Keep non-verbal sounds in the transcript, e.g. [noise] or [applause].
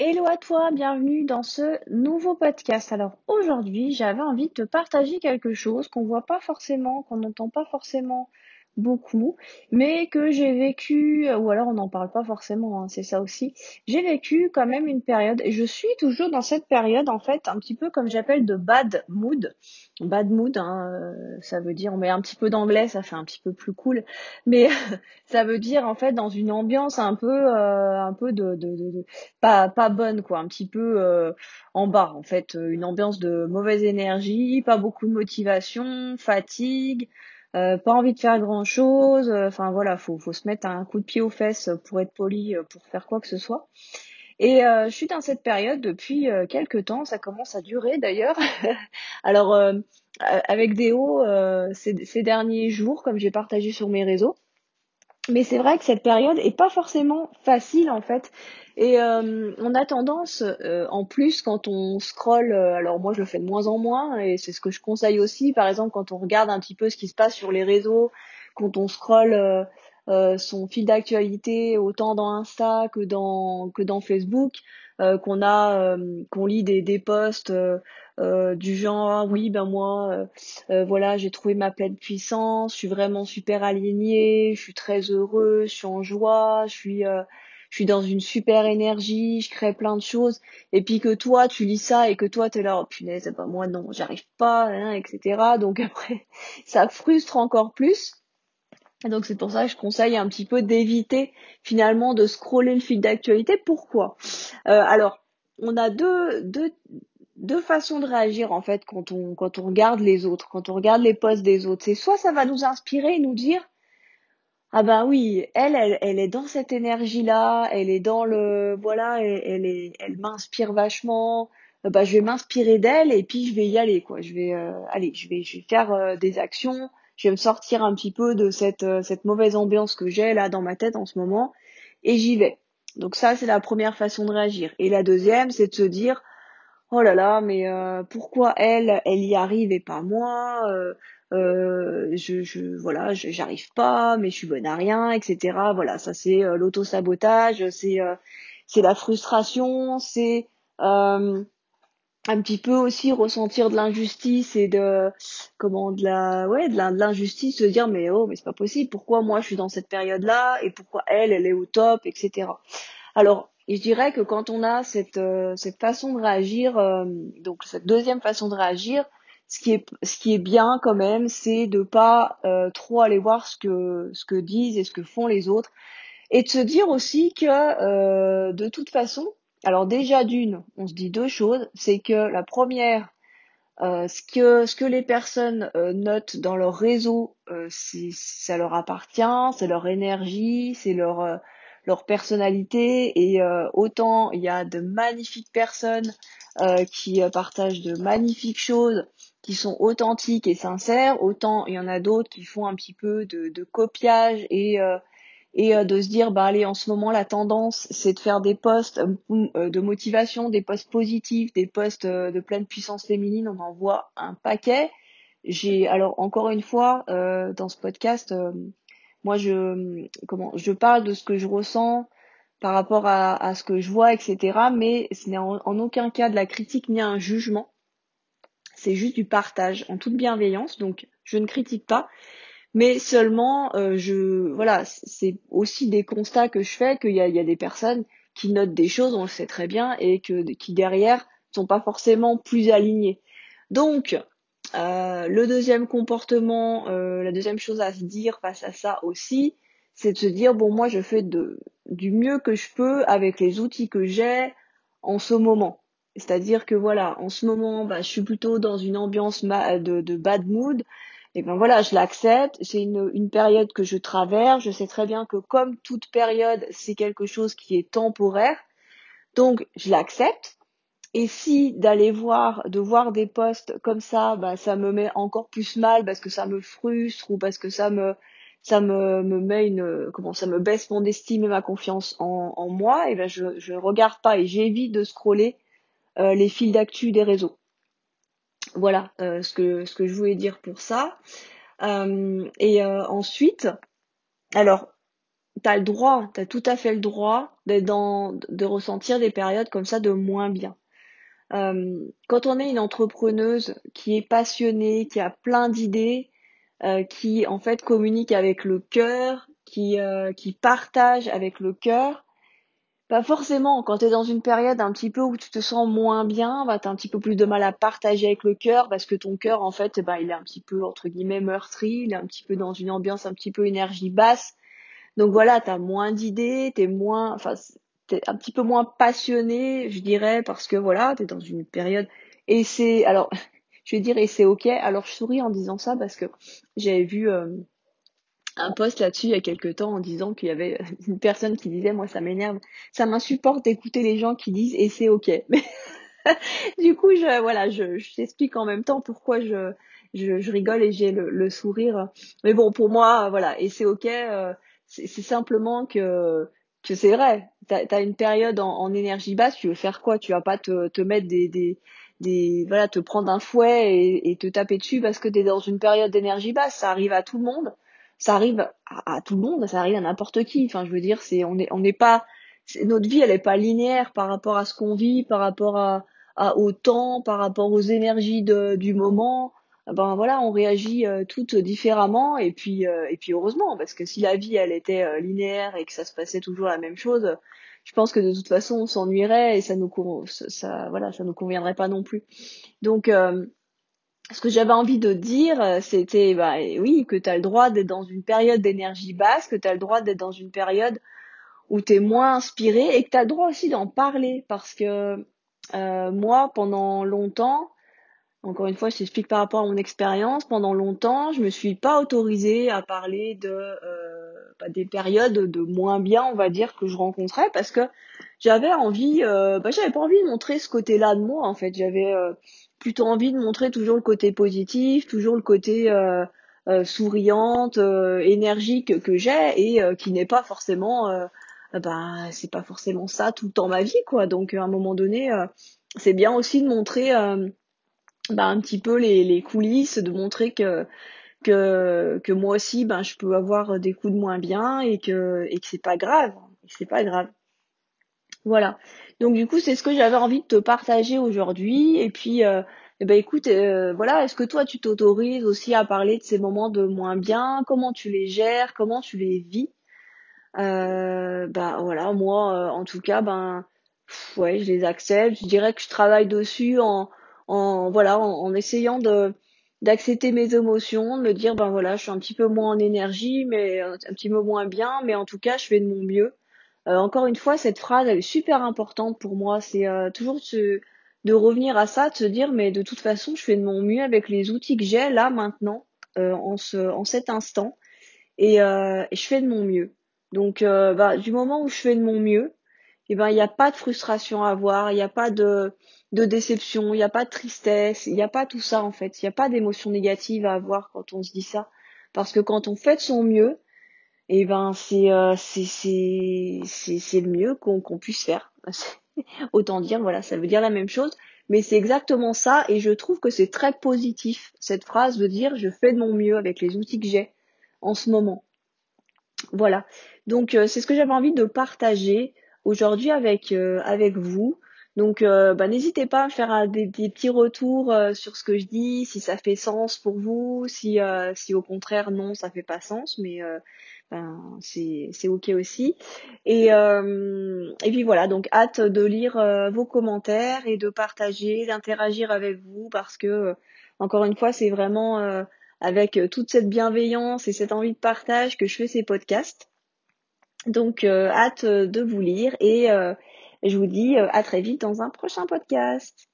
Hello à toi, bienvenue dans ce nouveau podcast. Alors aujourd'hui, j'avais envie de te partager quelque chose qu'on voit pas forcément, qu'on n'entend pas forcément beaucoup, mais que j'ai vécu, ou alors on n'en parle pas forcément, hein, c'est ça aussi. J'ai vécu quand même une période, et je suis toujours dans cette période en fait, un petit peu comme j'appelle de bad mood. Bad mood, hein, euh, ça veut dire, on met un petit peu d'anglais, ça fait un petit peu plus cool, mais [laughs] ça veut dire en fait dans une ambiance un peu, euh, un peu de, de, de, pas, pas bonne quoi, un petit peu euh, en bas en fait, une ambiance de mauvaise énergie, pas beaucoup de motivation, fatigue. Euh, pas envie de faire grand chose, enfin voilà, faut, faut se mettre un coup de pied aux fesses pour être poli, pour faire quoi que ce soit. Et euh, je suis dans cette période depuis euh, quelques temps, ça commence à durer d'ailleurs. [laughs] Alors euh, avec des hauts ces, derniers jours, comme j'ai partagé sur mes réseaux. Mais c'est vrai que cette période est pas forcément facile en fait. Et euh, on a tendance, euh, en plus, quand on scrolle, euh, alors moi je le fais de moins en moins, et c'est ce que je conseille aussi, par exemple quand on regarde un petit peu ce qui se passe sur les réseaux, quand on scrolle son fil d'actualité autant dans Insta que dans que dans Facebook, qu'on a, qu'on lit des, des posts du genre ah oui ben moi voilà j'ai trouvé ma pleine puissance, je suis vraiment super alignée, je suis très heureux, je suis en joie, je suis je suis dans une super énergie, je crée plein de choses, et puis que toi tu lis ça et que toi t'es là, oh punaise, c'est pas moi non, j'arrive pas, hein, etc. Donc [laughs] après, ça frustre encore plus. Donc c'est pour ça que je conseille un petit peu d'éviter finalement de scroller le fil d'actualité. Pourquoi? Euh, Alors, on a deux, deux, deux façons de réagir en fait quand on, quand on regarde les autres, quand on regarde les posts des autres. C'est soit ça va nous inspirer et nous dire ah ben oui, elle, elle, elle est dans cette énergie-là, elle est dans le, voilà, elle, est, elle m'inspire vachement. Euh, bah, je vais m'inspirer d'elle et puis je vais y aller, quoi. Je vais, euh, aller, je vais, je vais faire euh, des actions. Je vais me sortir un petit peu de cette, cette mauvaise ambiance que j'ai là dans ma tête en ce moment et j'y vais. Donc ça, c'est la première façon de réagir. Et la deuxième, c'est de se dire, oh là là, mais pourquoi elle, elle y arrive et pas moi euh, je, je voilà, j'arrive pas, mais je suis bonne à rien, etc. Voilà, ça c'est euh, l'auto-sabotage, c'est euh, c'est la frustration, c'est euh, un petit peu aussi ressentir de l'injustice et de comment de la ouais de l'injustice se dire mais oh mais c'est pas possible pourquoi moi je suis dans cette période là et pourquoi elle elle est au top etc alors je dirais que quand on a cette cette façon de réagir donc cette deuxième façon de réagir ce qui est ce qui est bien quand même, c'est de pas euh, trop aller voir ce que ce que disent et ce que font les autres. Et de se dire aussi que euh, de toute façon, alors déjà d'une, on se dit deux choses, c'est que la première euh, ce que ce que les personnes notent dans leur réseau, ça leur appartient, c'est leur énergie, c'est leur leur personnalité et autant il y a de magnifiques personnes qui partagent de magnifiques choses qui sont authentiques et sincères, autant il y en a d'autres qui font un petit peu de, copiage et euh, et euh, de se dire bah allez en ce moment la tendance c'est de faire des posts euh, de motivation, des posts positifs, des posts de pleine puissance féminine, on en voit un paquet. J'ai alors encore une fois dans ce podcast moi je comment je parle de ce que je ressens par rapport à, à ce que je vois etc mais ce n'est en, en aucun cas de la critique ni un jugement c'est juste du partage en toute bienveillance, donc je ne critique pas, mais seulement euh, je voilà, c'est aussi des constats que je fais qu'il y a, il y a des personnes qui notent des choses, on le sait très bien, et que qui derrière sont pas forcément plus alignées. Donc euh, le deuxième comportement, euh, la deuxième chose à se dire face à ça aussi, c'est de se dire bon moi je fais du mieux que je peux avec les outils que j'ai en ce moment. C'est-à-dire que voilà, en ce moment, bah, je suis plutôt dans une ambiance de, bad mood. Et ben voilà, je l'accepte. C'est une période que je traverse. Je sais très bien que comme toute période, c'est quelque chose qui est temporaire. Donc je l'accepte. Et si d'aller voir, de voir des posts comme ça, bah, ça me met encore plus mal parce que ça me frustre ou parce que ça me, ça me, me met une, comment ça me baisse mon estime et ma confiance en, en moi, et ben je, je regarde pas et j'évite de scroller euh, les fils d'actu des réseaux. Voilà euh, ce, que, ce que je voulais dire pour ça. Euh, et ensuite, alors, t'as le droit, t'as tout à fait le droit d'être dans, de ressentir des périodes comme ça de moins bien. Euh, quand on est une entrepreneuse qui est passionnée, qui a plein d'idées, euh, qui en fait communique avec le cœur, qui, euh, qui partage avec le cœur, pas forcément, quand tu es dans une période un petit peu où tu te sens moins bien, bah, tu as un petit peu plus de mal à partager avec le cœur parce que ton cœur, en fait, bah, il est un petit peu, entre guillemets, meurtri, il est un petit peu dans une ambiance un petit peu énergie basse. Donc voilà, tu as moins d'idées, tu es moins, enfin, t'es un petit peu moins passionné, je dirais, parce que voilà, tu es dans une période. Et c'est, alors, [laughs] je vais dire, et c'est ok. Alors, je souris en disant ça parce que j'avais vu, euh, un post là-dessus il y a quelques temps en disant qu'il y avait [laughs] une personne qui disait moi ça m'énerve, ça m'insupporte d'écouter les gens qui disent et c'est ok. Mais [laughs] du coup je voilà je, je t'explique en même temps pourquoi je je, je rigole et j'ai le, le, sourire. Mais bon pour moi voilà et c'est ok. Euh, c'est simplement que c'est vrai. T'as as une période en, énergie basse. Tu veux faire quoi? Tu vas pas te te mettre des des des voilà te prendre un fouet et, et te taper dessus parce que t'es dans une période d'énergie basse. Ça arrive à tout le monde ça arrive à, tout le monde, ça arrive à n'importe qui. Enfin, je veux dire, c'est on est on n'est pas notre vie, elle est pas linéaire par rapport à ce qu'on vit, par rapport à, à au temps, par rapport aux énergies de, du moment. Ben voilà, on réagit euh, toutes différemment et puis euh, et puis heureusement parce que si la vie elle était euh, linéaire et que ça se passait toujours la même chose, je pense que de toute façon on s'ennuierait et ça nous ça voilà ça nous conviendrait pas non plus. Donc ce que j'avais envie de dire, euh, c'était bah, oui, que tu as le droit d'être dans une période d'énergie basse, que tu as le droit d'être dans une période où tu es moins inspiré et que tu le droit aussi d'en parler parce que euh, moi, pendant longtemps, encore une fois, je t'explique par rapport à mon expérience, pendant longtemps, je me suis pas autorisée à parler de euh, bah, des périodes de moins bien, on va dire, que je rencontrais parce que j'avais envie, euh, bah, j'avais pas envie de montrer ce côté-là de moi en fait. J'avais euh, plutôt envie de montrer toujours le côté positif, toujours le côté euh, euh souriante, euh, énergique que j'ai et qui n'est pas forcément, bah c'est pas forcément ça tout le temps ma vie quoi. Donc à un moment donné, c'est bien aussi de montrer bah, un petit peu les, les coulisses, de montrer que que que moi aussi ben je peux avoir des coups de moins bien et que et que c'est pas grave, c'est pas grave. Voilà. Donc du coup, c'est ce que j'avais envie de te partager aujourd'hui. Et puis, euh, eh ben écoute, euh, voilà, est-ce que toi, tu t'autorises aussi à parler de ces moments de moins bien? Comment tu les gères? Comment tu les vis? Euh, Bah voilà, moi, euh, en tout cas, ben ouais, je les accepte. Je dirais que je travaille dessus en, en voilà, en, en essayant de d'accepter mes émotions, de me dire ben voilà, je suis un petit peu moins en énergie, mais un petit peu moins bien, mais en tout cas, je fais de mon mieux. Euh, encore une fois, cette phrase, elle est super importante pour moi. C'est euh, toujours de, de revenir à ça, de se dire, mais de toute façon, je fais de mon mieux avec les outils que j'ai là maintenant, euh, en, ce, en cet instant, et, et, je fais de mon mieux. Donc, bah, du moment où je fais de mon mieux, eh ben, il n'y a pas de frustration à avoir, il n'y a pas de, de déception, il n'y a pas de tristesse, il n'y a pas tout ça en fait. Il n'y a pas d'émotion négative à avoir quand on se dit ça. Parce que quand on fait de son mieux, eh ben c'est euh, c'est c'est c'est le mieux qu'on qu'on puisse faire. [laughs] Autant dire voilà, ça veut dire la même chose, mais c'est exactement ça et je trouve que c'est très positif cette phrase de dire je fais de mon mieux avec les outils que j'ai en ce moment. Voilà. Donc euh, c'est ce que j'avais envie de partager aujourd'hui avec euh, avec vous. Donc bah, n'hésitez pas à faire des, des petits retours sur ce que je dis, si ça fait sens pour vous, si si au contraire non ça fait pas sens, mais ben, c'est ok aussi. Et euh, et puis voilà, donc hâte de lire euh, vos commentaires et de partager, d'interagir avec vous parce que euh, encore une fois, c'est vraiment avec toute cette bienveillance et cette envie de partage que je fais ces podcasts. Donc hâte de vous lire et je vous dis à très vite dans un prochain podcast.